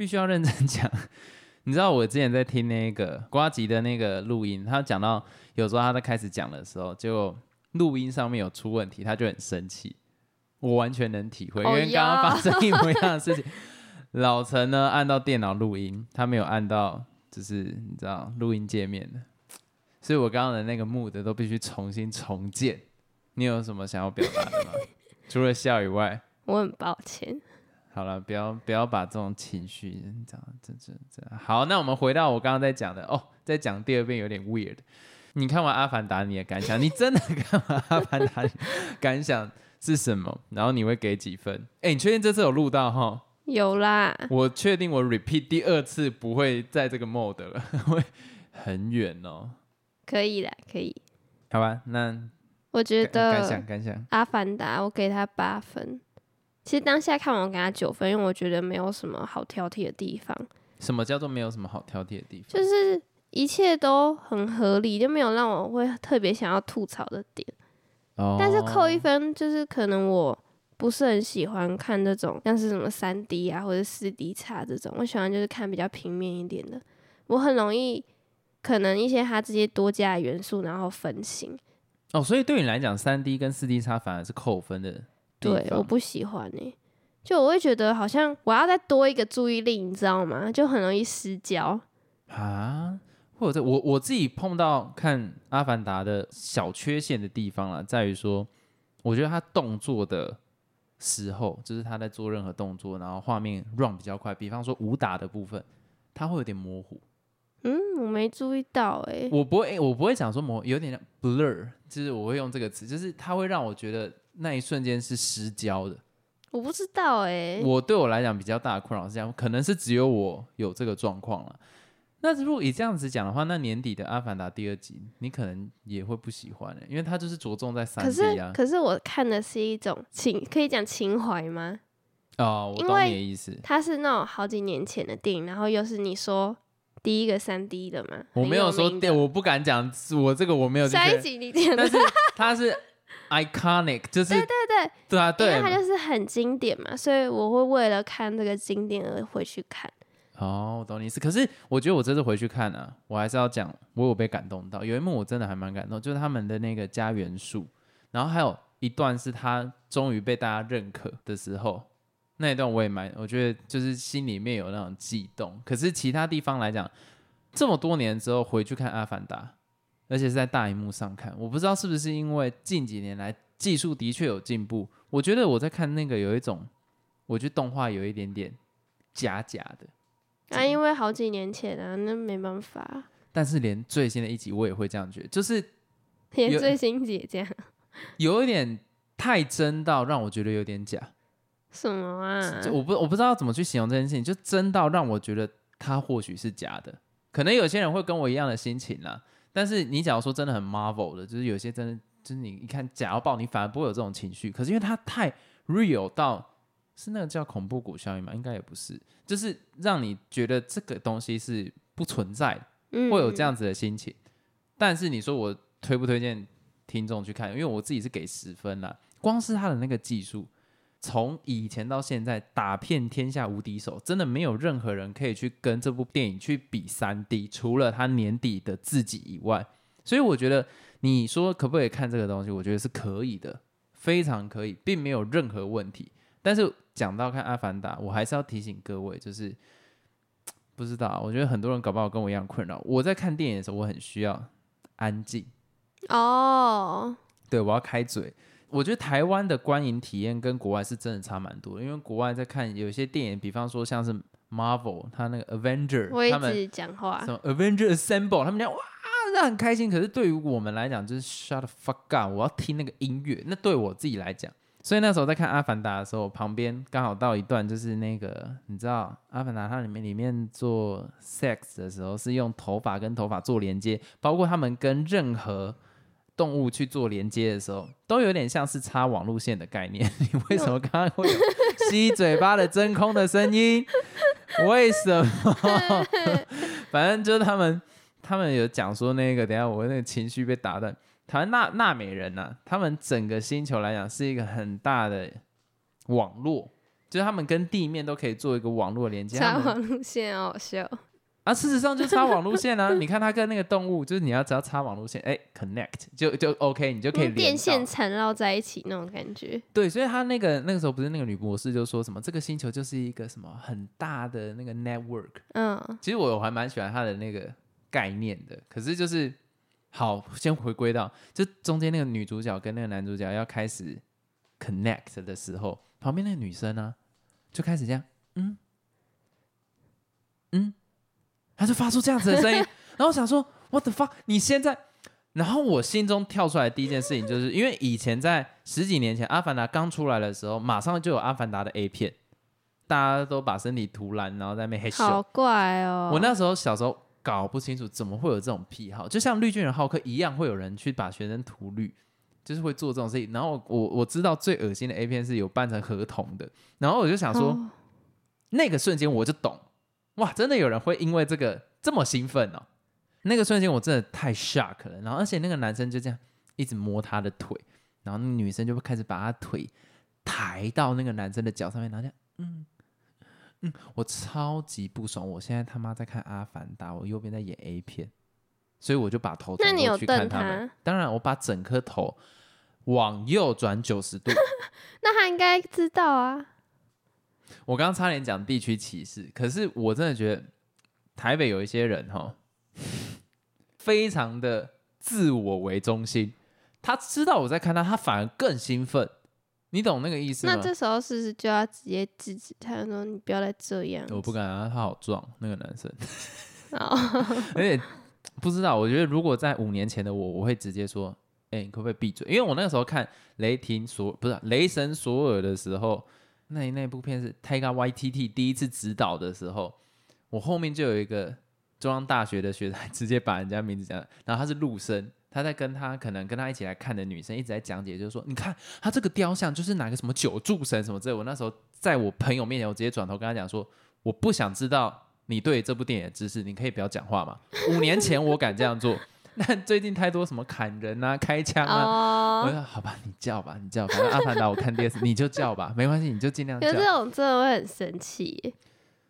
必须要认真 讲。你知道我之前在听那个瓜吉的那个录音，他讲到有时候他在开始讲的时候，就录音上面有出问题，他就很生气。我完全能体会，因哦为刚刚发生一模一样的事情。老陈呢按到电脑录音，他没有按到就是你知道录音界面的，所以我刚刚的那个 mood 都必须重新重建。你有什么想要表达的吗？除了笑以外，我很抱歉。好了，不要不要把这种情绪，你知道，这这这好。那我们回到我刚刚在讲的哦，再讲第二遍有点 weird。你看完《阿凡达》你的感想？你真的 看完《阿凡达》感想是什么？然后你会给几分？哎、你确定这次有录到哈？有啦，我确定我 repeat 第二次不会在这个 mode 了，会很远哦。可以啦，可以。好吧，那我觉得感想感想，《阿凡达》我给他八分。其实当下看完我给他九分，因为我觉得没有什么好挑剔的地方，什么叫做没有什么好挑剔的地方？就是一切都很合理，就没有让我会特别想要吐槽的点。哦但是扣一分，就是可能我不是很喜欢看这种像是什么三 D 啊或者四 D 差这种，我喜欢就是看比较平面一点的。我很容易可能一些它这些多加的元素，然后分心。哦，所以对你来讲，三 D 跟四 D 差反而是扣分的地对，我不喜欢呢、就我会觉得好像我要再多一个注意力，你知道吗？就很容易失焦。啊，或者我我自己碰到看《阿凡达》的小缺陷的地方啦，在于说，我觉得他动作的时候，就是他在做任何动作，然后画面 run 比较快，比方说武打的部分，他会有点模糊。嗯，我没注意到哎、我不会，我不会讲说模，有点像 blur，就是我会用这个词，就是它会让我觉得那一瞬间是失焦的。我不知道哎、我对我来讲比较大的困扰是这样，可能是只有我有这个状况了。那如果以这样子讲的话，那年底的《阿凡达》第二集，你可能也会不喜欢的、因为它就是着重在三可 D 是啊。可是我看的是一种情，可以讲情怀吗？哦，我懂你的意思。它是那种好几年前的电影，然后又是你说第一个三 D 的嘛？我没有说很有名的对，我不敢讲，我这个我没有去下一，集你但，是它是 iconic，就是对对对对啊，因为对它就是很经典嘛，所以我会为了看这个经典而回去看。哦，我懂你意思。可是我觉得我这次回去看啊，我还是要讲，我有被感动到。有一幕我真的还蛮感动，就是他们的那个家园树，然后还有一段是他终于被大家认可的时候，那一段我也蛮，我觉得就是心里面有那种悸动。可是其他地方来讲，这么多年之后回去看《阿凡达》，而且是在大荧幕上看，我不知道是不是因为近几年来技术的确有进步，我觉得我在看那个有一种，我觉得动画有一点点假假的。啊，因为好几年前啊，那没办法，但是连最新的一集我也会这样觉得，就是 连最新集这样 有一点太真到让我觉得有点假。什么啊？就我不我不知道怎么去形容这件事情，就真到让我觉得它或许是假的。可能有些人会跟我一样的心情啦，但是你假如说真的很 Marvel 的，就是有些真的就是你一看假要爆，你反而不会有这种情绪。可是因为它太 real 到是那个叫恐怖谷效应吗？应该也不是，就是让你觉得这个东西是不存在会有这样子的心情。但是你说我推不推荐听众去看？因为我自己是给十分啦，光是他的那个技术，从以前到现在打遍天下无敌手，真的没有任何人可以去跟这部电影去比三 D，除了他年底的自己以外。所以我觉得你说可不可以看这个东西？我觉得是可以的，非常可以，并没有任何问题。但是讲到看《阿凡达》，我还是要提醒各位，就是不知道，我觉得很多人搞不好跟我一样困扰。我在看电影的时候，我很需要安静，哦，对我要开嘴。我觉得台湾的观影体验跟国外是真的差蛮多的，因为国外在看有些电影，比方说像是 Marvel，他那个 Avenger，我一他们直讲话什，么 Avenger Assemble，他们讲哇，那很开心。可是对于我们来讲，就是 shut the fuck up，我要听那个音乐。那对我自己来讲，所以那时候在看《阿凡达》的时候，旁边刚好到一段，就是那个你知道，《阿凡达》它里面里面做 sex 的时候是用头发跟头发做连接，包括他们跟任何动物去做连接的时候，都有点像是插网路线的概念。你为什么刚刚会有吸嘴巴的真空的声音？为什么？反正就是他们，他们有讲说那个，等下我那个情绪被打断。台湾纳纳美人呐、他们整个星球来讲是一个很大的网络，就是他们跟地面都可以做一个网络连接。插网路线好好笑。啊，事实上就插网路线啊！你看它跟那个动物，就是你要只要插网路线，哎，connect 就就 OK，你就可以连线缠绕在一起那种感觉。对，所以他那个那个时候不是那个女博士就说什么这个星球就是一个什么很大的那个 network。嗯，其实我还蛮喜欢他的那个概念的，可是就是好，先回归到就中间那个女主角跟那个男主角要开始 connect 的时候，旁边那个女生呢就开始这样，嗯嗯，她就发出这样子的声音，然后我想说 what the fuck，你现在。然后我心中跳出来的第一件事情，就是因为以前在十几年前《阿凡达》刚出来的时候，马上就有《阿凡达》的 A 片，大家都把身体涂蓝，然后在那边黑好。怪哦。我那时候小时候搞不清楚怎么会有这种癖好，就像绿巨人浩克一样，会有人去把学生涂绿，就是会做这种事情。然后我我知道最恶心的 A 片是有扮成合同的，然后我就想说，哦那个瞬间我就懂，哇，真的有人会因为这个这么兴奋哦。那个瞬间我真的太 shock 了，然后而且那个男生就这样一直摸他的腿，然后那女生就会开始把他腿抬到那个男生的脚上面，然后这样，嗯嗯，我超级不爽。我现在他妈在看《阿凡达》，我右边在演 A 片，所以我就把头转过那你去看他们。他？当然，我把整颗头往右转九十度。那他应该知道啊。我刚刚差点讲地区歧视，可是我真的觉得台北有一些人哈，非常的自我为中心，他知道我在看他，他反而更兴奋，你懂那个意思吗那？这时候是不是就要直接制止他，说你不要再这样？我不敢啊，他好壮，那个男生，哦，而且不知道，我觉得如果在五年前的我，我会直接说，哎、你可不可以闭嘴？因为我那个时候看雷霆索不是雷神索尔的时候，那那部片是 Taika YTT 第一次指导的时候，我后面就有一个中央大学的学生直接把人家名字讲，然后他是陆生。他在跟他可能跟他一起来看的女生一直在讲解，就是说，你看他这个雕像就是哪个什么九柱神什么之类。我那时候在我朋友面前，我直接转头跟他讲说，我不想知道你对这部电影的知识，你可以不要讲话吗？五年前我敢这样做，但最近太多什么砍人啊、开枪啊，我哦，说好吧，你叫吧，你叫，反正阿凡达我看电视，你就叫吧，没关系，你就尽量叫可是。这种真的会很生气。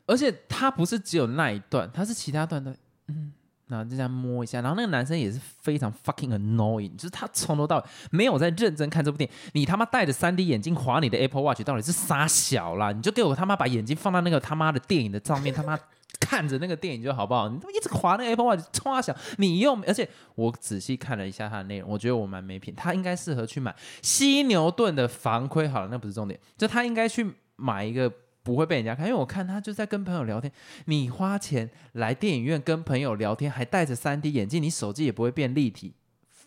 而且他不是只有那一段，他是其他段的，嗯，然后就这样摸一下，然后那个男生也是非常 fucking annoying，就是他从头到尾没有在认真看这部电影。你他妈戴着三 D 眼镜划你的 Apple Watch，到底是傻小啦？你就给我他妈把眼睛放到那个他妈的电影的上面，他妈看着那个电影就好不好？你他妈一直划那个 Apple Watch，冲他小，你又而且我仔细看了一下他的内容，我觉得我蛮没品，他应该适合去买犀牛盾的防窥。好了，那不是重点，就他应该去买一个。不会被人家看，因为我看他就在跟朋友聊天。你花钱来电影院跟朋友聊天，还戴着三 D 眼镜，你手机也不会变立体。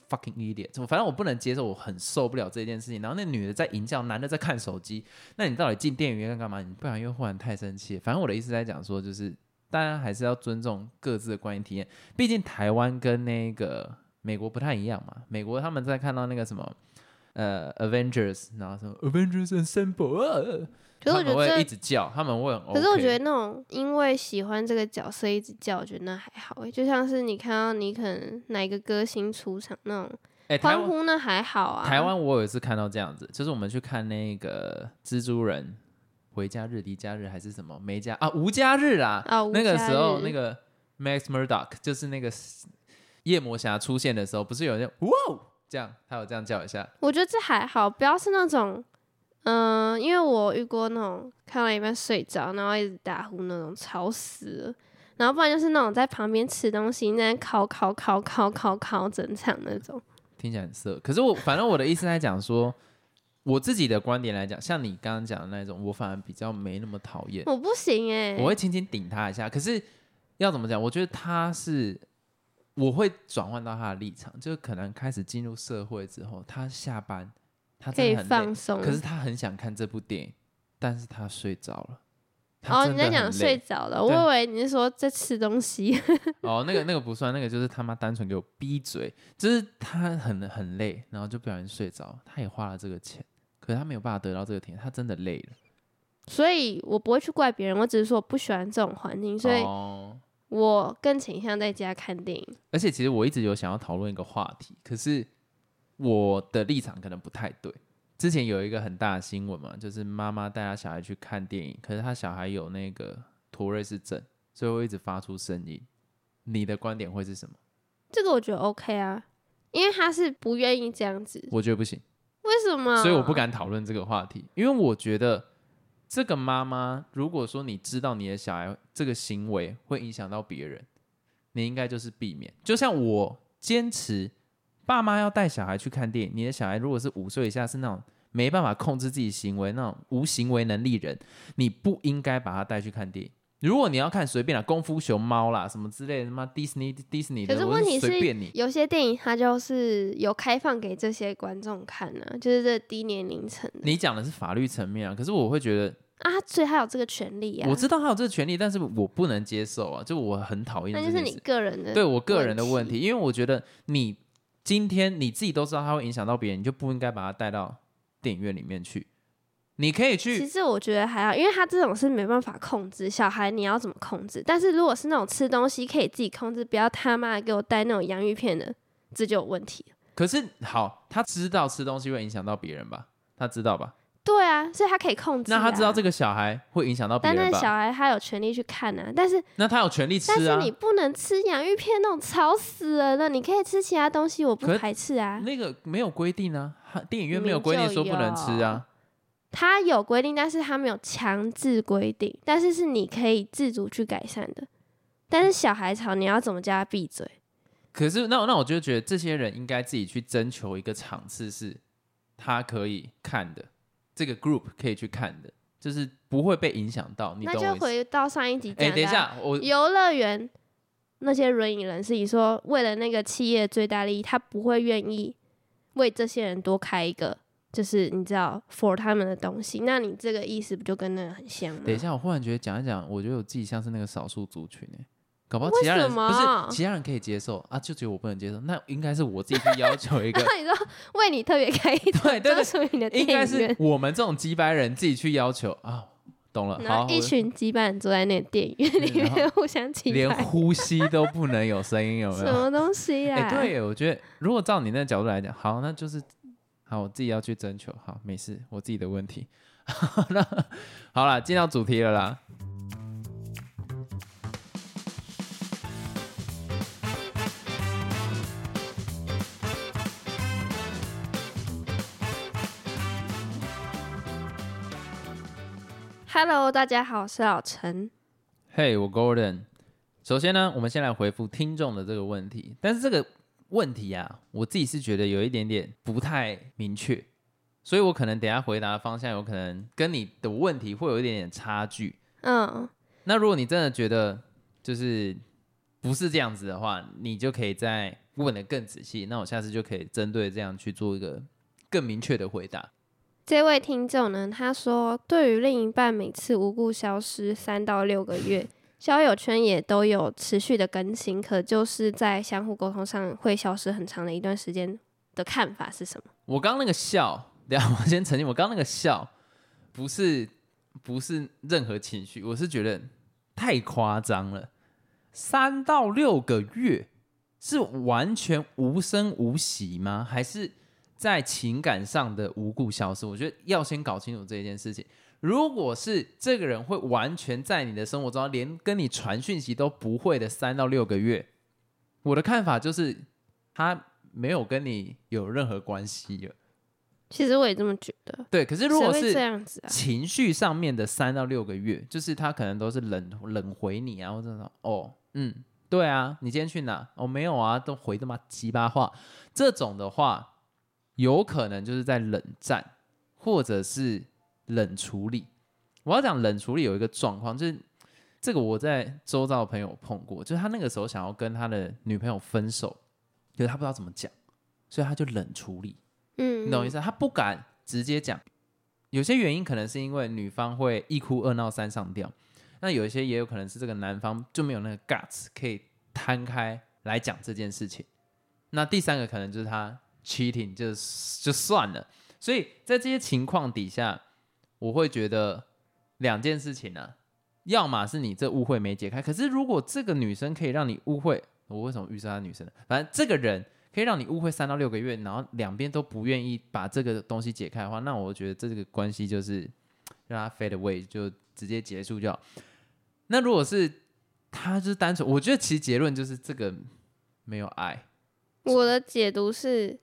Fucking idiot！反正我不能接受，我很受不了这件事情。然后那女的在淫叫，男的在看手机，那你到底进电影院干嘛？你不然又忽然太生气。反正我的意思在讲说，就是大家还是要尊重各自的观影体验。毕竟台湾跟那个美国不太一样嘛。美国他们在看到那个什么呃 Avengers，然后什么 Avengers Assemble，、呃、可是我觉他们会一得这，直叫，他们会很 OK。可是我觉得那种因为喜欢这个角色一直叫，我觉得那还好欸。就像是你看到你可能哪一个歌星出场那种欢呼，那还好啊。台湾我有一次看到这样子，就是我们去看那个蜘蛛人回家日、离家日还是什么没家啊无家日啦。啊，那个时候那个 Max Murdock 就是那个夜魔侠出现的时候，不是有人哇哦这样，他有这样叫一下。我觉得这还好，不要是那种，嗯、因为我遇过那种看到一半睡着，然后一直打呼那种，吵死了。然后不然就是那种在旁边吃东西，那边烤烤烤烤烤烤整场那种。听起来很色，可是我反正我的意思在讲说，我自己的观点来讲，像你刚刚讲的那种，我反而比较没那么讨厌。我不行哎、我会轻轻顶他一下。可是要怎么讲？我觉得他是，我会转换到他的立场，就可能开始进入社会之后，他下班，他可以很累放，松。可是他很想看这部电影，但是他睡着了。哦，你在讲睡着了，对我以为你是说在吃东西。哦，那个那个不算，那个就是他妈单纯给我闭嘴，就是他很很累，然后就不小心睡着，他也花了这个钱，可是他没有办法得到这个体验，他真的累了。所以我不会去怪别人，我只是说我不喜欢这种环境，所以哦，我更倾向在家看电影。而且其实我一直有想要讨论一个话题，可是我的立场可能不太对。之前有一个很大的新闻嘛，就是妈妈带她小孩去看电影，可是她小孩有那个妥瑞氏症，所以会一直发出声音。你的观点会是什么？这个我觉得 OK 啊，因为他是不愿意这样子，我觉得不行，为什么？所以我不敢讨论这个话题，因为我觉得这个妈妈，如果说你知道你的小孩这个行为会影响到别人，你应该就是避免。就像我坚持，爸妈要带小孩去看电影，你的小孩如果是五岁以下，是那种没办法控制自己行为那种无行为能力人，你不应该把他带去看电影。如果你要看随便啦，功夫熊猫啦什么之类的，他妈迪士尼迪士尼的，我可是问题是你。有些电影它就是有开放给这些观众看呢、就是这低年龄层你讲的是法律层面啊，可是我会觉得，啊，所以他有这个权利啊。我知道他有这个权利，但是我不能接受啊，就我很讨厌那就是你。个人的，对我个人的问题，。因为我觉得你今天你自己都知道它会影响到别人，你就不应该把它带到电影院里面去。你可以去，其实我觉得还好，因为他这种是没办法控制，小孩你要怎么控制？但是如果是那种吃东西可以自己控制，不要他妈的给我带那种洋芋片的，这就有问题了。可是好，他知道吃东西会影响到别人吧？他知道吧？对啊，所以他可以控制、啊。那他知道这个小孩会影响到别但人吧？那小孩他有权利去看啊，但是那他有权利吃啊。但是你不能吃洋芋片那种吵死人了，你可以吃其他东西，我不排斥啊。那个没有规定啊，他电影院没有规定说不能吃啊。他有规定，但是他没有强制规定，但是是你可以自主去改善的。但是小孩吵，你要怎么叫他闭嘴？可是那那我就觉得这些人应该自己去征求一个场次，是他可以看的，这个 group 可以去看的，就是不会被影响到。你那就？回到上一集讲哎、的啊、等一下，我游乐园那些轮椅人士，你说为了那个企业最大利益，他不会愿意为这些人多开一个，就是你知道 for 他们的东西。那你这个意思不就跟那个很像吗？等一下，我忽然觉得讲一讲，我觉得我自己像是那个少数族群哎、搞不好其他人不是其他人可以接受啊，就只有我不能接受，那应该是我自己去要求一个，那你说为你特别开一 对对对专属于你的电应该是，我们这种鸡掰人自己去要求啊，懂了，好，然后一群羁绊人坐在那个电影院里面互相起连，呼吸都不能有声音，有没有？什么东西哎、啊？对，我觉得如果照你那个角度来讲，好，那就是好，我自己要去征求，好，没事，我自己的问题。那好了，进到主题了啦。Hello，大家好，我是老陈。嘿、我 Golden。首先呢，我们先来回复听众的这个问题，但是这个问题啊，我自己是觉得有一点点不太明确，所以我可能等下回答的方向有可能跟你的问题会有一点点差距。嗯，那如果你真的觉得就是不是这样子的话，你就可以再问的更仔细。那我下次就可以针对这样去做一个更明确的回答。这位听众呢，他说，对于另一半每次无故消失三到六个月，交友圈也都有持续的更新，可就是在相互沟通上会消失很长的一段时间的看法是什么？我刚刚那个笑，等一下我先澄清，我刚刚那个笑不是不是任何情绪，我是觉得太夸张了。三到六个月是完全无声无息吗？还是在情感上的无故消失？我觉得要先搞清楚这件事情。如果是这个人会完全在你的生活中，连跟你传讯息都不会的三到六个月，我的看法就是他没有跟你有任何关系了。其实我也这么觉得。对，可是如果是这样子啊？情绪上面的三到六个月，就是他可能都是冷冷回你啊，或者说哦，嗯，对啊，你今天去哪？哦，没有啊，都回他妈鸡巴话。这种的话，有可能就是在冷战，或者是冷处理。我要讲冷处理有一个状况，就是这个我在周遭的朋友碰过，就是他那个时候想要跟他的女朋友分手，就是他不知道怎么讲，所以他就冷处理。嗯，你懂意思？他不敢直接讲，有些原因可能是因为女方会一哭二闹三上吊，那有一些也有可能是这个男方就没有那个 guts 可以摊开来讲这件事情。那第三个可能就是他 cheating，就就算了。所以在这些情况底下，我会觉得两件事情呢、要么是你这误会没解开，可是如果这个女生可以让你误会，我为什么预设她女生呢？反正这个人可以让你误会三到六个月，然后两边都不愿意把这个东西解开的话，那我觉得这个关系就是 让它 fade away，就直接结束就好。那如果是他就是单纯，我觉得其实结论就是这个没有爱。我的解读是，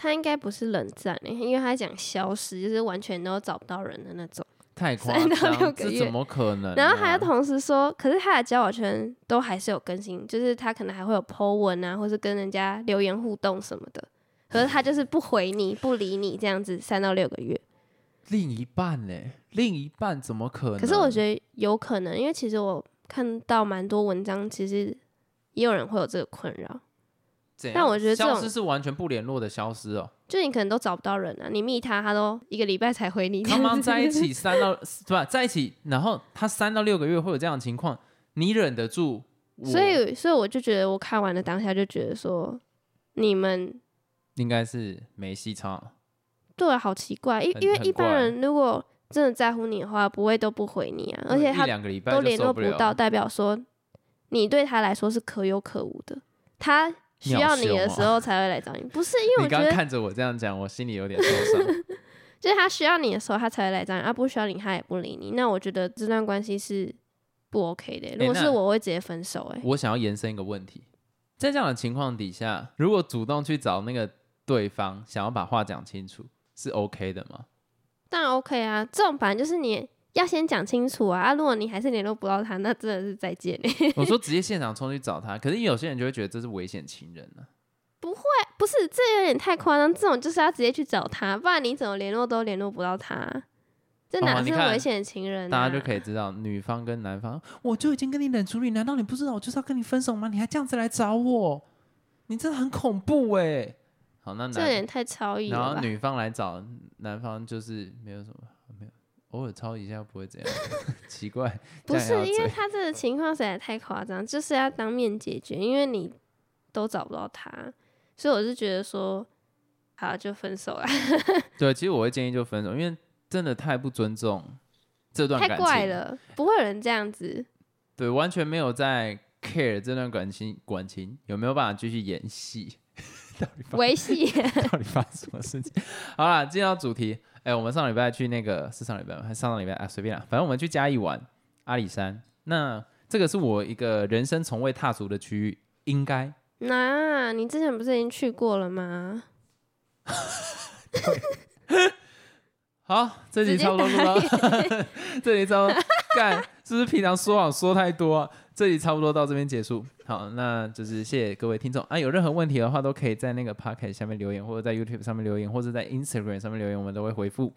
他应该不是冷战、欸，因为他讲消失，就是完全都找不到人的那种。太夸三到张，六个月这怎么可能啊、然后还要同时说，可是他的交友圈都还是有更新，就是他可能还会有 po 文啊，或是跟人家留言互动什么的。可是他就是不回你、不理你这样子，三到六个月。另一半呢？另一半怎么可能？可是我觉得有可能，因为其实我看到蛮多文章，其实也有人会有这个困扰。但我觉得这种消失是完全不联络的消失哦。就你可能都找不到人啊，你密他，他都一个礼拜才回你。他们在一起 三到对吧？在一起，然后他三到六个月会有这样的情况，你忍得住？所以，所以我就觉得，我看完了当下就觉得说，你们应该是没戏唱。对啊，好奇怪，因因为一般人如果真的在乎你的话，不会都不回你啊，而且他两个礼拜都联络不到，代表说你对他来说是可有可无的，他需要你的时候才会来找你，不是因为你我觉得刚刚看着我这样讲，我心里有点受伤。就是他需要你的时候，他才会来找你，啊，不需要你，他也不理你。那我觉得这段关系是不 OK 的。如果是那我，我会直接分手、欸。我想要延伸一个问题，在这样的情况底下，如果主动去找那个对方，想要把话讲清楚，是 OK 的吗？当然 OK 啊，这种反正就是你要先讲清楚啊。啊，如果你还是联络不到他，那真的是再见、欸。我说 直接现场冲去找他，可是有些人就会觉得这是危险情人呢、不会，不是，这有点太夸张。这种就是要直接去找他，不然你怎么联络都联络不到他。这哪是危险情人、啊大家就可以知道女方跟男方，我就已经跟你冷处理，难道你不知道我就是要跟你分手吗？你还这样子来找我，你真的很恐怖哎。好，那男这有点太超意然？后女方来找男方，就是没有什么，偶尔抄一下不会怎样，奇怪，不是因为他这个情况实在太夸张，就是要当面解决，因为你都找不到他，所以我是觉得说，好就分手啊，对，其实我会建议就分手，因为真的太不尊重这段太感情，怪了，不会有人这样子。对，完全没有在 care 这段感情感情有没有办法继续演戏，到底发维系。到底发生什么事情？好啦，进到主题，哎、我们上礼拜去那个是上礼拜吗？还是上上礼拜？啊？随便啦，反正我们去嘉义玩阿里山，那这个是我一个人生从未踏足的区域，应该。那你之前不是已经去过了吗？好，这集直接差不多录到，这集差不多干，是不是平常说谎说太多、啊？这里差不多到这边结束。好，那就是谢谢各位听众啊，有任何问题的话都可以在那个 p o c k e t 下面留言，或者在 YouTube 上面留言，或者在 Instagram 上面留言，我们都会回复。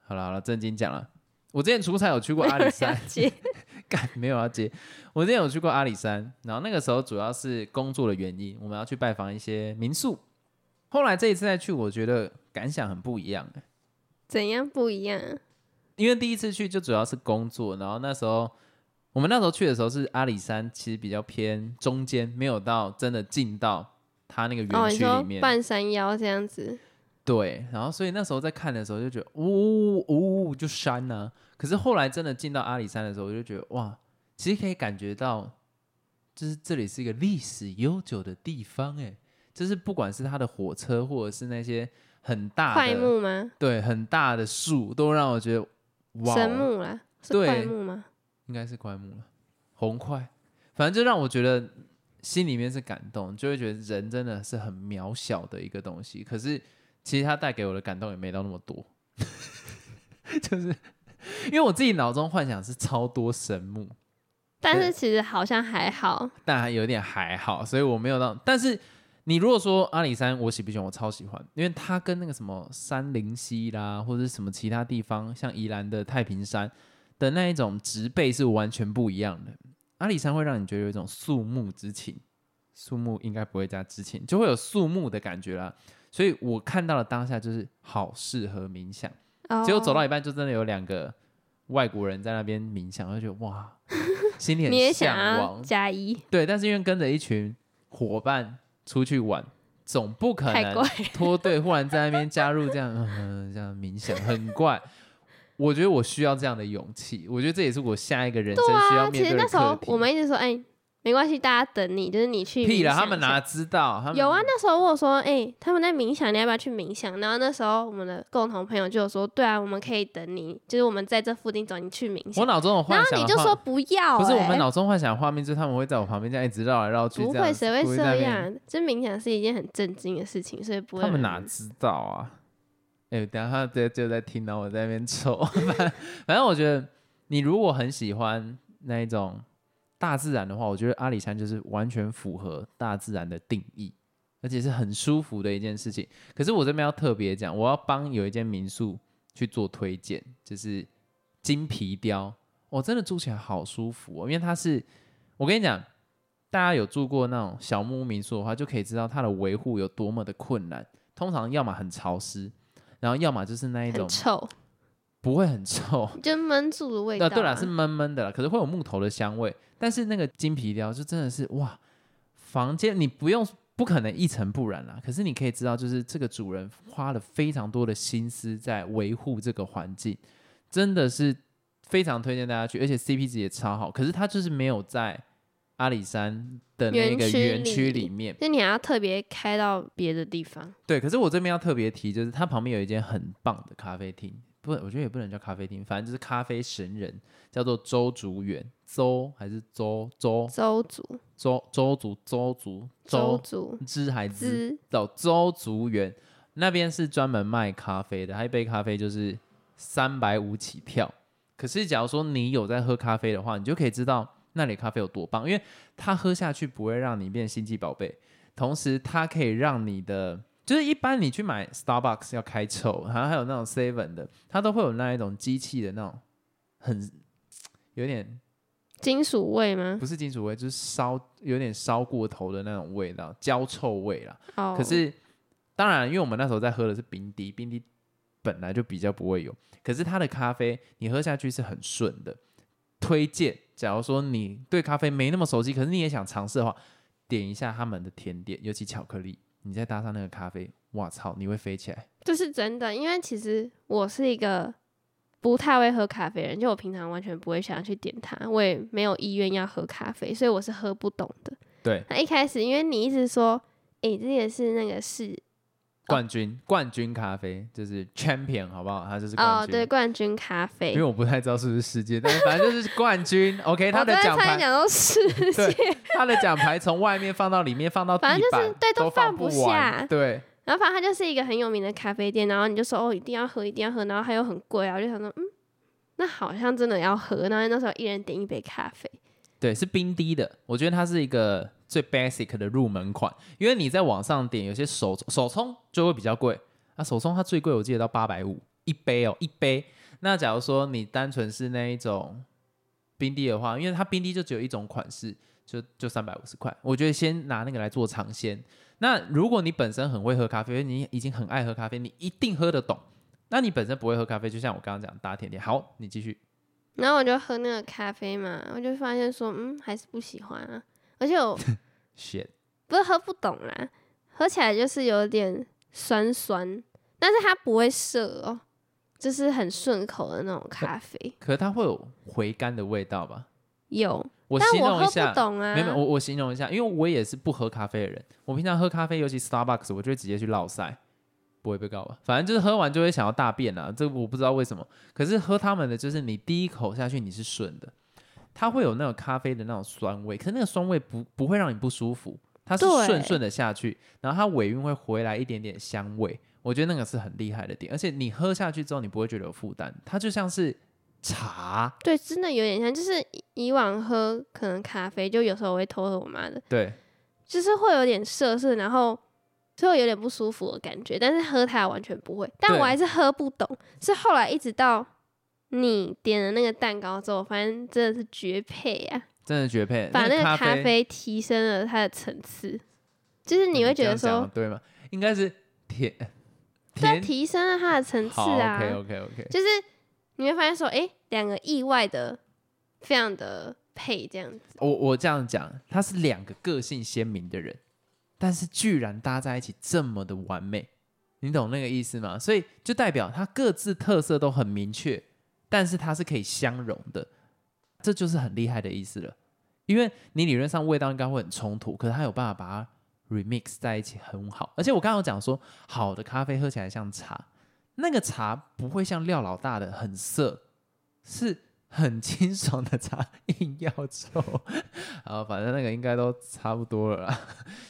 好了好了，正经讲了，我之前出差有去过阿里山 没有要接。我之前有去过阿里山，然后那个时候主要是工作的原因，我们要去拜访一些民宿。后来这一次再去，我觉得感想很不一样、欸怎样不一样？因为第一次去就主要是工作，然后那时候我们那时候去的时候是阿里山，其实比较偏中间，没有到真的进到它那个哦，园区里面。半山腰这样子，对，然后所以那时候在看的时候就觉得，呜、呜、就山呢、可是后来真的进到阿里山的时候，我就觉得哇，其实可以感觉到，就是这里是一个历史悠久的地方，哎，就是不管是它的火车，或者是那些很大快的，木吗？对，很大的树，都让我觉得哇，神木啦，是对快木吗？应该是快木了，红快，反正就让我觉得心里面是感动，就会觉得人真的是很渺小的一个东西。可是其实它带给我的感动也没到那么多，就是因为我自己脑中幻想是超多神木，但是其实好像还好，但还有点还好，所以我没有到。但是你如果说阿里山，我喜不喜欢？我超喜欢，因为它跟那个什么山林溪啦，或者是什么其他地方，像宜兰的太平山的那一种植被是完全不一样的。阿里山会让你觉得有一种肃穆之情，肃穆应该不会加之情，就会有肃穆的感觉啦。所以我看到了当下就是好适合冥想。哦结果走到一半，就真的有两个外国人在那边冥想，我就觉得哇，心里很你也向。加一，对，但是因为跟着一群伙伴出去玩，总不可能。脱队，忽然在那边加入这样，嗯、这样冥想，很怪。我觉得我需要这样的勇气，我觉得这也是我下一个人生需要面对的实那时候。我们一直说，哎、没关系，大家等你，就是你去屁了，他们哪知道？他们有啊，那时候我有说，哎、他们在冥想，你要不要去冥想？然后那时候我们的共同朋友就有说，对啊，我们可以等你，就是我们在这附近走，你去冥想。我脑中有幻然想的画，后你就说不要、不是我哎们脑中幻想的画面，就是他们会在我旁边这样一直绕来绕去，不会，谁会这样？这冥想是一件很震惊的事情，所以不会。他们哪？知道啊？哎、等下他直接就在听到我在那边抽，反反正我觉得你如果很喜欢那一种大自然的话，我觉得阿里山就是完全符合大自然的定义，而且是很舒服的一件事情。可是我这边要特别讲，我要帮有一间民宿去做推荐，就是金皮雕，我、真的住起来好舒服哦，因为它是我跟你讲。大家有住过那种小木屋民宿的话，就可以知道它的维护有多么的困难。通常要么很潮湿，然后要么就是那一种臭，不会很臭。就闷住的味道、呃，啊。对了，是闷闷的啦，可是会有木头的香味。但是那个金皮雕就真的是哇，房间你不用不可能一尘不染啦，可是你可以知道，就是这个主人花了非常多的心思在维护这个环境，真的是非常推荐大家去，而且 CP 值也超好。可是它就是没有在阿里山的那个园区里面，就你还要特别开到别的地方。对，可是我这边要特别提，就是它旁边有一间很棒的咖啡厅，不，我觉得也不能叫咖啡厅，反正就是咖啡神人，叫做周竹园，周还是周周周竹，周周竹周竹周周族知还知资到周竹园那边是专门卖咖啡的，它一杯咖啡就是三百五起跳。可是假如说你有在喝咖啡的话，你就可以知道那里咖啡有多棒，因为它喝下去不会让你变心机宝贝，同时它可以让你的，就是一般你去买 Starbucks 要开臭，好像还有那种 Seven 的，它都会有那一种机器的那种很有点金属味吗？不是金属味，就是烧有点烧过头的那种味道，焦臭味啦。哦，可是当然，因为我们那时候在喝的是冰滴，冰滴本来就比较不会有，可是它的咖啡你喝下去是很顺的。推荐，假如说你对咖啡没那么熟悉，可是你也想尝试的话，点一下他们的甜点，尤其巧克力，你再搭上那个咖啡，哇操，你会飞起来。这是真的，因为其实我是一个不太会喝咖啡的人，就我平常完全不会想要去点它，我也没有意愿要喝咖啡，所以我是喝不懂的。对，那一开始因为你一直说，诶、这也是那个是冠军，冠军咖啡就是 champion，好不好？它就是冠哦，军。对，冠军咖啡。因为我不太知道是不是世界，但是反正就是冠军。OK，他的奖牌，讲到世界，他的奖牌从外面放到里面，放到，反正就是对都都放不下对，然后反正它就是一个很有名的咖啡店，然后你就说哦，一定要喝，一定要喝，然后它又很贵啊，我就想说，嗯，那好像真的要喝。然后那时候一人点一杯咖啡，对，是冰滴的。我觉得它是一个最 basic 的入门款，因为你在网上点有些手手冲就会比较贵，啊，手冲它最贵我记得到八百五一杯哦，一杯。那假如说你单纯是那一种冰滴的话，因为它冰滴就只有一种款式，就就三百五十块。我觉得先拿那个来做尝鲜。那如果你本身很会喝咖啡，你已经很爱喝咖啡，你一定喝得懂。那你本身不会喝咖啡，就像我刚刚讲搭甜点，好，你继续。然后我就喝那个咖啡嘛，我就发现说，嗯，还是不喜欢啊，而且我 shit，不是喝不懂啦，喝起来就是有点酸酸，但是它不会涩哦，就是很顺口的那种咖啡。可是它会有回甘的味道吧？有，我但我喝形容一下不，懂啊。没有没有，我我形容一下，因为我也是不喝咖啡的人。我平常喝咖啡，尤其 Starbucks，我就会直接去落塞，不会被告吧？反正就是喝完就会想要大便啊，这个我不知道为什么。可是喝他们的，就是你第一口下去你是顺的，它会有那种咖啡的那种酸味，可是那个酸味不不会让你不舒服，它是顺顺的下去，然后它尾韵会回来一点点香味，我觉得那个是很厉害的点。而且你喝下去之后，你不会觉得有负担，它就像是茶，对，真的有点像，就是以以往喝可能咖啡，就有时候我会偷喝我妈的，对。就是会有点涩涩，然后就会有点不舒服的感觉。但是喝它完全不会，但我还是喝不懂。是后来一直到你点了那个蛋糕之后，我发现真的是绝配啊！真的绝配，把那个咖咖啡提升了它的层次，就是你会觉得说，对吗？应该是甜对啊，甜提升了它的层次啊。，OK OK OK，就是你会发现说，哎、两个意外的，非常的配这样子。我我这样讲，他是两个个性鲜明的人，但是居然搭在一起这么的完美，你懂那个意思吗？所以就代表他各自特色都很明确，但是它是可以相容的，这就是很厉害的意思了。因为你理论上味道应该会很冲突，可是它有办法把它 remix 在一起，很好。而且我刚刚有讲说，好的咖啡喝起来像茶，那个茶不会像廖老大的很涩，是很清爽的茶，硬要抽。然后反正那个应该都差不多了啦，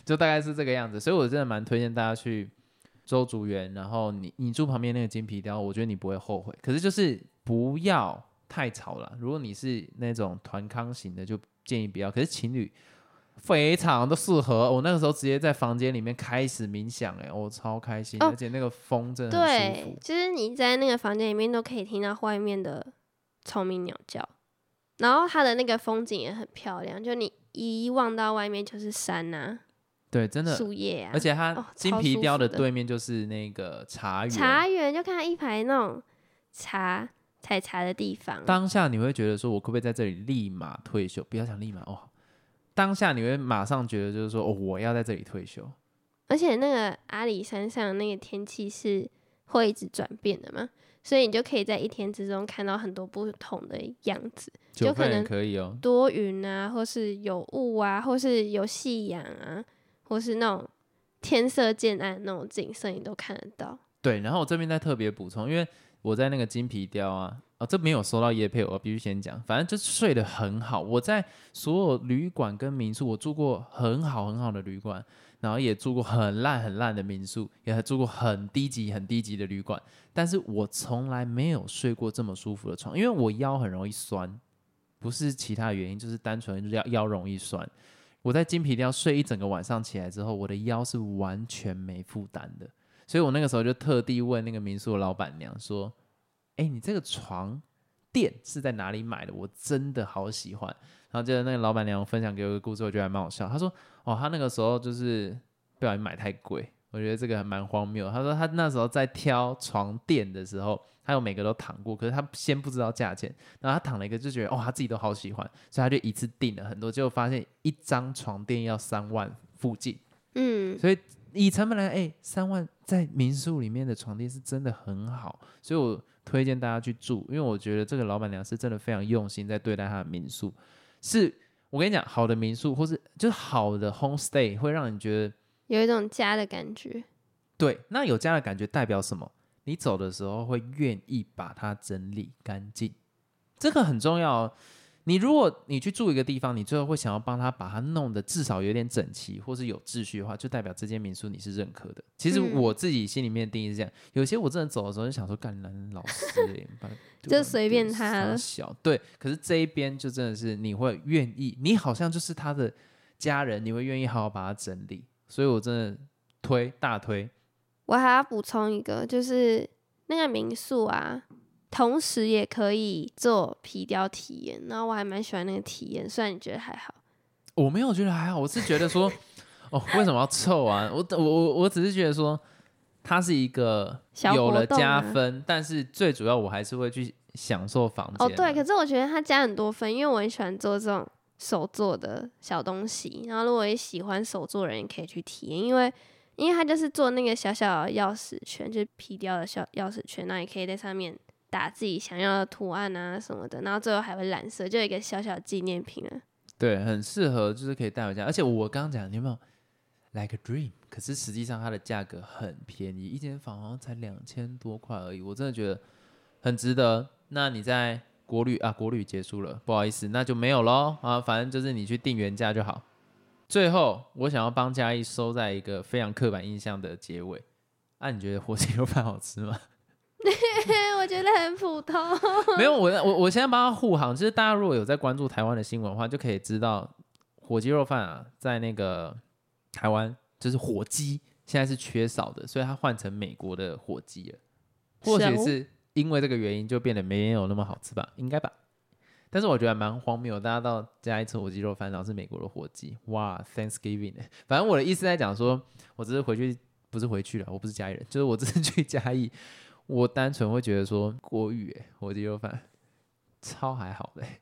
就大概是这个样子。所以我真的蛮推荐大家去周竹园，然后你你住旁边那个金皮雕，我觉得你不会后悔。可是就是不要太吵了，如果你是那种团康型的，就建议不要。可是情侣非常的适合，我那个时候直接在房间里面开始冥想、欸，哎，我超开心，哦而且那个风真的很舒对服，。就是你在那个房间里面都可以听到外面的虫鸣鸟叫，然后它的那个风景也很漂亮，就你一望到外面就是山呐、对，真的，树叶啊，而且它哦金皮雕的对面就是那个茶园。茶园就看到一排那种茶采茶的地方，当下你会觉得说，我可不可以在这里立马退休？不要想立马哦，当下你会马上觉得就是说，哦，我要在这里退休。而且那个阿里山上那个天气是会一直转变的嘛，所以你就可以在一天之中看到很多不同的样子，就可能可以哦，多云啊，或是有雾啊，或是有夕阳啊，或是那种天色渐暗那种景色，你都看得到。对。然后我这边再特别补充，因为我在那个金皮雕啊，哦，这没有收到叶配，我必须先讲，反正就睡得很好。我在所有旅馆跟民宿，我住过很好很好的旅馆，然后也住过很烂很烂的民宿，也住过很低级很低级的旅馆，但是我从来没有睡过这么舒服的床，因为我腰很容易酸，不是其他原因，就是单纯腰腰容易酸。我在金皮雕睡一整个晚上，起来之后，我的腰是完全没负担的，所以我那个时候就特地问那个民宿的老板娘说：“哎、你这个床垫是在哪里买的？我真的好喜欢。”然后接着那个老板娘分享给我一个故事，我觉得还蛮好笑。她说：“哦，她那个时候就是不小心买太贵，我觉得这个还蛮荒谬。”他说他那时候在挑床垫的时候，他有每个都躺过，可是他先不知道价钱，然后他躺了一个就觉得哦，他自己都好喜欢，所以他就一次订了很多，结果发现一张床垫要三万附近。嗯，所以以成本来，哎、三万在民宿里面的床垫是真的很好，所以我推荐大家去住，因为我觉得这个老板娘是真的非常用心在对待她的民宿。是我跟你讲，好的民宿或是就是好的 homestay 会让你觉得有一种家的感觉。对，那有家的感觉代表什么？你走的时候会愿意把它整理干净，这个很重要哦。你如果你去住一个地方，你最后会想要帮他把它弄得至少有点整齐，或是有秩序的话，就代表这间民宿你是认可的。其实嗯我自己心里面的定义是这样，有些我真的走的时候就想说，干男老师、就随便他了小对，可是这一边就真的是你会愿意，你好像就是他的家人，你会愿意好好把它整理。所以我真的推大推，我还要补充一个，就是那个民宿啊，同时也可以做皮雕体验，然后我还蛮喜欢那个体验，虽然你觉得还好。我没有觉得还好，我是觉得说，哦，为什么要凑啊？我我我我只是觉得说，它是一个有了加分，但是最主要我还是会去享受房间啊。哦，对，可是我觉得它加很多分，因为我很喜欢做这种手做的小东西，然后如果也喜欢手做人，也可以去体验，因为因为它就是做那个小小钥匙圈，就是皮雕的小钥匙圈，那也可以在上面打自己想要的图案啊什么的，然后最后还会染色，就一个小小纪念品了。对，很适合，就是可以带回家。而且我刚刚讲，你有没有 like a dream？可是实际上它的价格很便宜，一间房好像才两千多块而已，我真的觉得很值得。那你在国旅啊，国旅结束了，不好意思，那就没有喽啊，反正就是你去定原价就好。最后，我想要帮嘉义收在一个非常刻板印象的结尾。啊，你觉得火鸡肉饭好吃吗？我觉得很普通。没有，我我我现在帮他护航，就是大家如果有在关注台湾的新闻的话，就可以知道火鸡肉饭啊，在那个台湾就是火鸡现在是缺少的，所以它换成美国的火鸡了。或许熟是因为这个原因，就变得没有那么好吃吧，应该吧。但是我觉得蛮荒谬，大家到家一吃火鸡肉饭，然后是美国的火鸡，哇，Thanksgiving！欸反正我的意思在讲说，我只是回去，不是回去了，我不是嘉义人，就是我只是去嘉义，我单纯会觉得说国语哎，火鸡肉饭超还好的欸，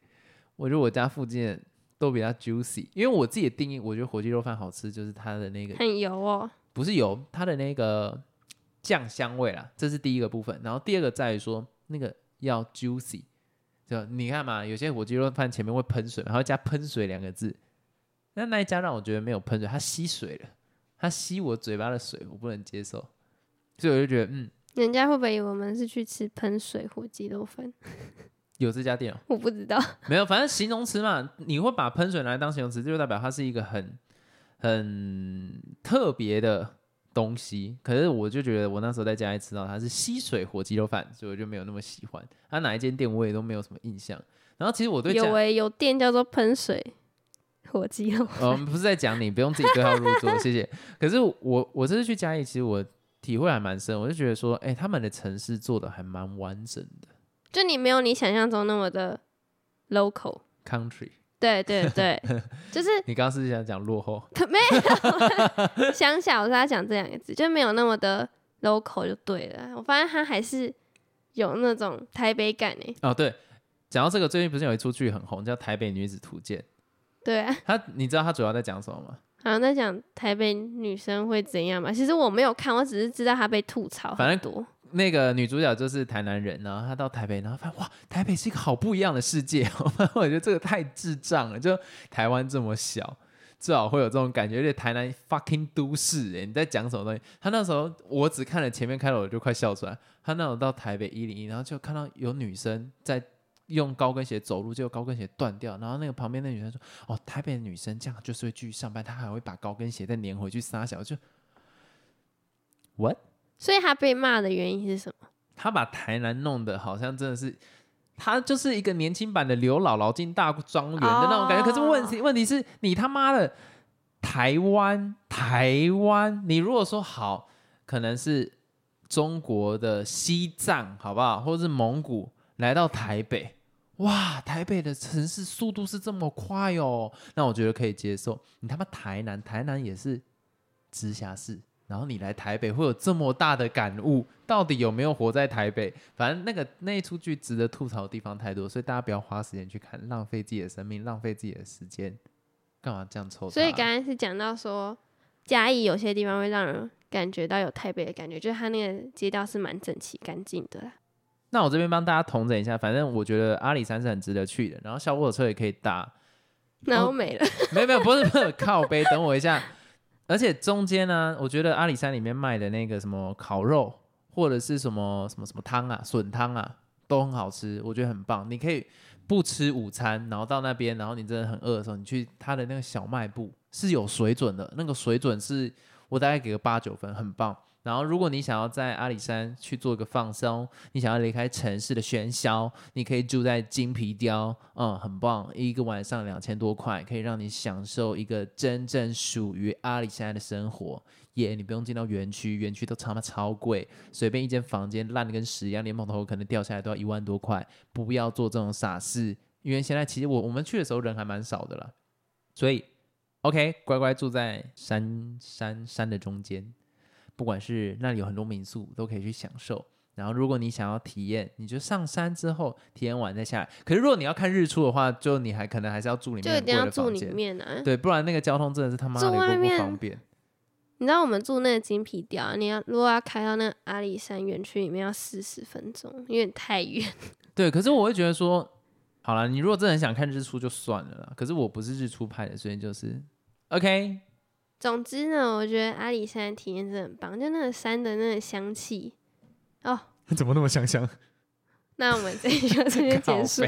我觉得我家附近都比较 juicy，因为我自己的定义，我觉得火鸡肉饭好吃就是它的那个很油哦，不是油，它的那个酱香味啦，这是第一个部分。然后第二个在于说那个要 juicy，就你看嘛，有些火鸡肉饭前面会喷水，然后加喷水两个字，那那一家让我觉得没有喷水，它吸水了，它吸我嘴巴的水，我不能接受，所以我就觉得嗯，人家会不会以为我们是去吃喷水火鸡肉饭？有这家店哦、我不知道。没有，反正形容词嘛，你会把喷水拿来当形容词，就代表它是一个很很特别的东西。可是我就觉得我那时候在家里吃到它是吸水火鸡肉饭，所以我就没有那么喜欢。它哪一间店我也都没有什么印象。然后其实我对家有诶、有店叫做喷水火鸡肉呃，我 们不是在讲你，不用自己对号入座，谢谢。可是我我这次去嘉义，其实我体会还蛮深，我就觉得说，哎、他们的城市做的还蛮完整的就你没有你想象中那么的 local。，country。对对对，就是你刚刚是想讲落后？没有乡下，我是要讲这两个字，就没有那么的 local 就对了。我发现他还是有那种台北感诶。哦，对，讲到这个，最近不是有一出剧很红，叫《台北女子图鉴》。对啊，它你知道他主要在讲什么吗？好像在讲台北女生会怎样嘛。其实我没有看，我只是知道他被吐槽反正很多。那个女主角就是台南人，然后她到台北，然后发现哇，台北是一个好不一样的世界。我我觉得这个太智障了，就台湾这么小，至少会有这种感觉。而且台南 fucking 都市、欸，你在讲什么东西？他那时候我只看了前面开头，我就快笑出来。他那时候到台北一零一，然后就看到有女生在用高跟鞋走路，结果高跟鞋断掉，然后那个旁边那女生说：“哦，台北的女生这样就是会继续上班，她还会把高跟鞋再粘回去撒小。”就 what？所以他被骂的原因是什么？他把台南弄得好像真的是，他就是一个年轻版的刘姥姥进大庄园的那种感觉。可是问题问题是你他妈的台湾台湾，你如果说好，可能是中国的西藏，好不好，或者是蒙古来到台北。哇，台北的城市速度是这么快哦，那我觉得可以接受。你他妈台南，台南也是直辖市，然后你来台北会有这么大的感悟，到底有没有活在台北？反正那个那一出剧值得吐槽的地方太多，所以大家不要花时间去看，浪费自己的生命，浪费自己的时间，干嘛这样抽？所以刚才是讲到说，嘉义有些地方会让人感觉到有台北的感觉，就是它那个街道是蛮整齐干净的啦。那我这边帮大家统整一下，反正我觉得阿里山是很值得去的，然后小火车也可以搭，然后没了，没有没有，不是不是靠背，等我一下。而且中间呢，我觉得阿里山里面卖的那个什么烤肉，或者是什么什么什么汤啊、笋汤啊，都很好吃，我觉得很棒。你可以不吃午餐，然后到那边，然后你真的很饿的时候，你去他的那个小卖部是有水准的，那个水准是我大概给个八九分，很棒。然后，如果你想要在阿里山去做一个放松，你想要离开城市的喧嚣，你可以住在金皮雕，嗯，很棒，一个晚上两千多块，可以让你享受一个真正属于阿里山的生活。耶、你不用进到园区，园区都他妈超贵，随便一间房间烂的跟屎一样，莲蓬头可能掉下来都要一万多块。不要做这种傻事，因为现在其实我我们去的时候人还蛮少的啦，所以 OK，乖乖住在山山山的中间。不管是那里有很多民宿，都可以去享受。然后，如果你想要体验，你就上山之后体验完再下来。可是，如果你要看日出的话，就你还可能还是要住里面就一定要住里面啊。对，不然那个交通真的是他妈的不方便。你知道我们住那个金皮雕啊，你要如果要开到那个阿里山园区里面要四十分钟，有点太远。对，可是我会觉得说，好了，你如果真的很想看日出就算了啦。可是我不是日出派的，所以就是 OK。总之呢，我觉得阿里山的体验真的很棒，就那个山的那个香气。哦，怎么那么香香？那我们这一集就这边结束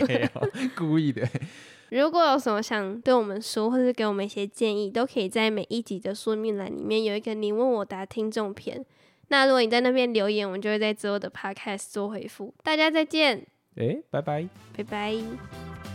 故意的。如果有什么想对我们说，或者给我们一些建议，都可以在每一集的说明栏里面有一个你问我答听众篇。那如果你在那边留言，我们就会在之后的 podcast 做回复。大家再见，哎，拜拜。拜拜。